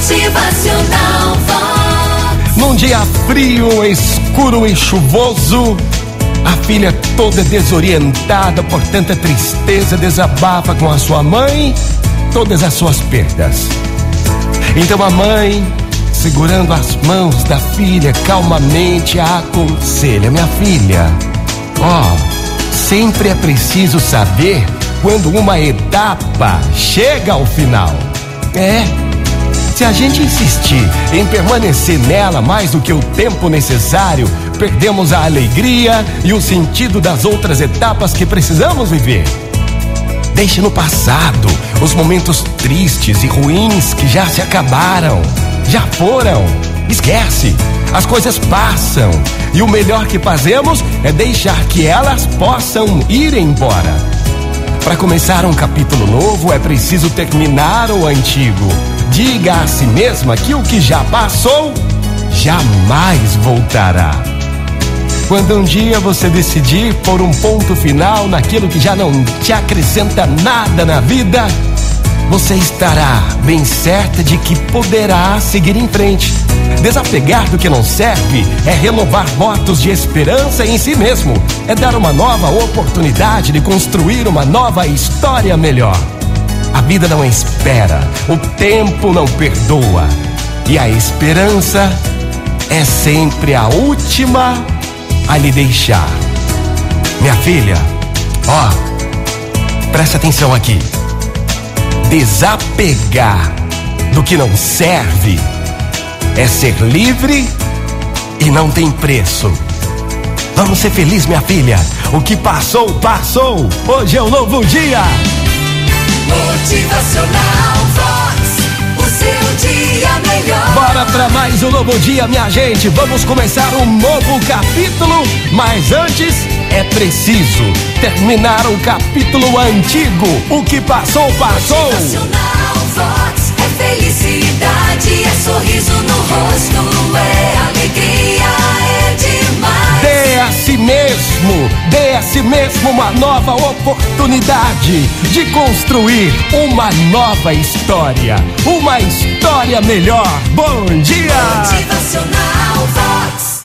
Motivacional Vox. Num dia frio, escuro e chuvoso, a filha toda desorientada por tanta tristeza desabafa com a sua mãe todas as suas perdas. Então a mãe, segurando as mãos da filha calmamente, a aconselha: Minha filha, ó, sempre é preciso saber quando uma etapa chega ao final. É. Se a gente insistir em permanecer nela mais do que o tempo necessário, perdemos a alegria e o sentido das outras etapas que precisamos viver. Deixe no passado os momentos tristes e ruins que já se acabaram, já foram. Esquece, as coisas passam e o melhor que fazemos é deixar que elas possam ir embora. Para começar um capítulo novo é preciso terminar o antigo. Diga a si mesma que o que já passou jamais voltará. Quando um dia você decidir pôr um ponto final naquilo que já não te acrescenta nada na vida, você estará bem certa de que poderá seguir em frente. Desapegar do que não serve é renovar votos de esperança em si mesmo, é dar uma nova oportunidade de construir uma nova história melhor. A vida não espera, o tempo não perdoa. E a esperança é sempre a última a lhe deixar. Minha filha, ó, presta atenção aqui. Desapegar do que não serve é ser livre e não tem preço. Vamos ser felizes, minha filha. O que passou, passou. Hoje é um novo dia. Motivacional Vox. O seu dia melhor. Bora pra mais um novo dia, minha gente. Vamos começar um novo capítulo, mas antes é preciso terminar o capítulo antigo. O que passou, passou. Motivacional Vox. É felicidade, dê a si mesmo uma nova oportunidade de construir uma nova história, uma história melhor. Bom dia! Motivacional